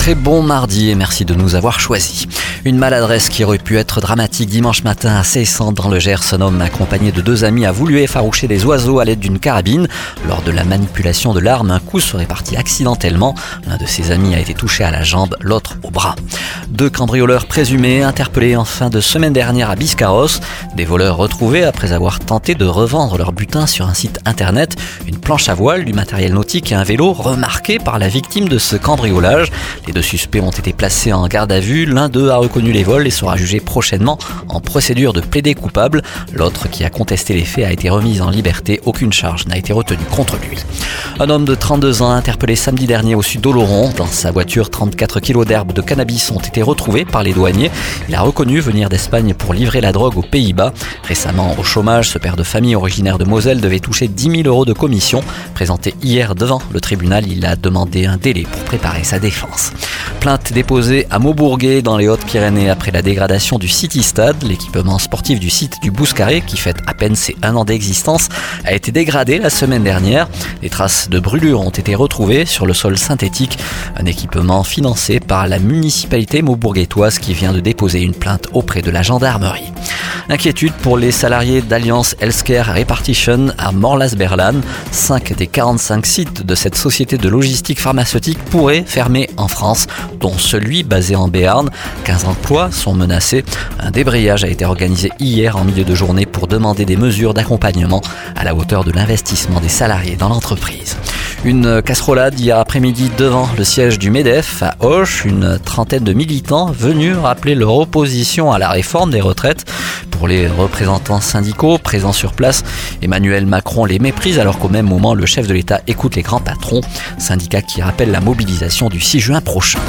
Très bon mardi et merci de nous avoir choisis. Une maladresse qui aurait pu être dramatique dimanche matin à Cessan dans le Gers. Un homme accompagné de deux amis a voulu effaroucher des oiseaux à l'aide d'une carabine. Lors de la manipulation de l'arme, un coup serait parti accidentellement. L'un de ses amis a été touché à la jambe, l'autre au bras. Deux cambrioleurs présumés interpellés en fin de semaine dernière à Biscarros. Des voleurs retrouvés après avoir tenté de revendre leur butin sur un site internet. Une planche à voile, du matériel nautique et un vélo remarqués par la victime de ce cambriolage. Les deux suspects ont été placés en garde à vue. L'un d'eux a reconnu les vols et sera jugé prochainement en procédure de plaider coupable. L'autre qui a contesté les faits a été remis en liberté. Aucune charge n'a été retenue contre lui. Un homme de 32 ans interpellé samedi dernier au sud d'Oloron. Dans sa voiture, 34 kilos d'herbes de cannabis ont été retrouvés par les douaniers. Il a reconnu venir d'Espagne pour livrer la drogue aux Pays-Bas. Récemment au chômage, ce père de famille originaire de Moselle devait toucher 10 000 euros de commission. Présenté hier devant le tribunal, il a demandé un délai pour préparer sa défense. Plainte déposée à Maubourguet dans les Hautes-Pyrénées après la dégradation du City Stade. L'équipement sportif du site du Bouscaré, qui fête à peine ses un an d'existence, a été dégradé la semaine dernière. Des traces de brûlures ont été retrouvées sur le sol synthétique. Un équipement financé par la municipalité maubourguetoise qui vient de déposer une plainte auprès de la gendarmerie. Inquiétude pour les salariés d'Alliance Healthcare Repartition à Morlas-Berlan. 5 des 45 sites de cette société de logistique pharmaceutique pourraient fermer en France, dont celui basé en Béarn. 15 emplois sont menacés. Un débrayage a été organisé hier en milieu de journée pour demander des mesures d'accompagnement à la hauteur de l'investissement des salariés dans l'entreprise. Une casserolade hier après-midi devant le siège du MEDEF à Hoche, une trentaine de militants venus rappeler leur opposition à la réforme des retraites. Pour les représentants syndicaux présents sur place, Emmanuel Macron les méprise alors qu'au même moment le chef de l'État écoute les grands patrons, syndicats qui rappellent la mobilisation du 6 juin prochain.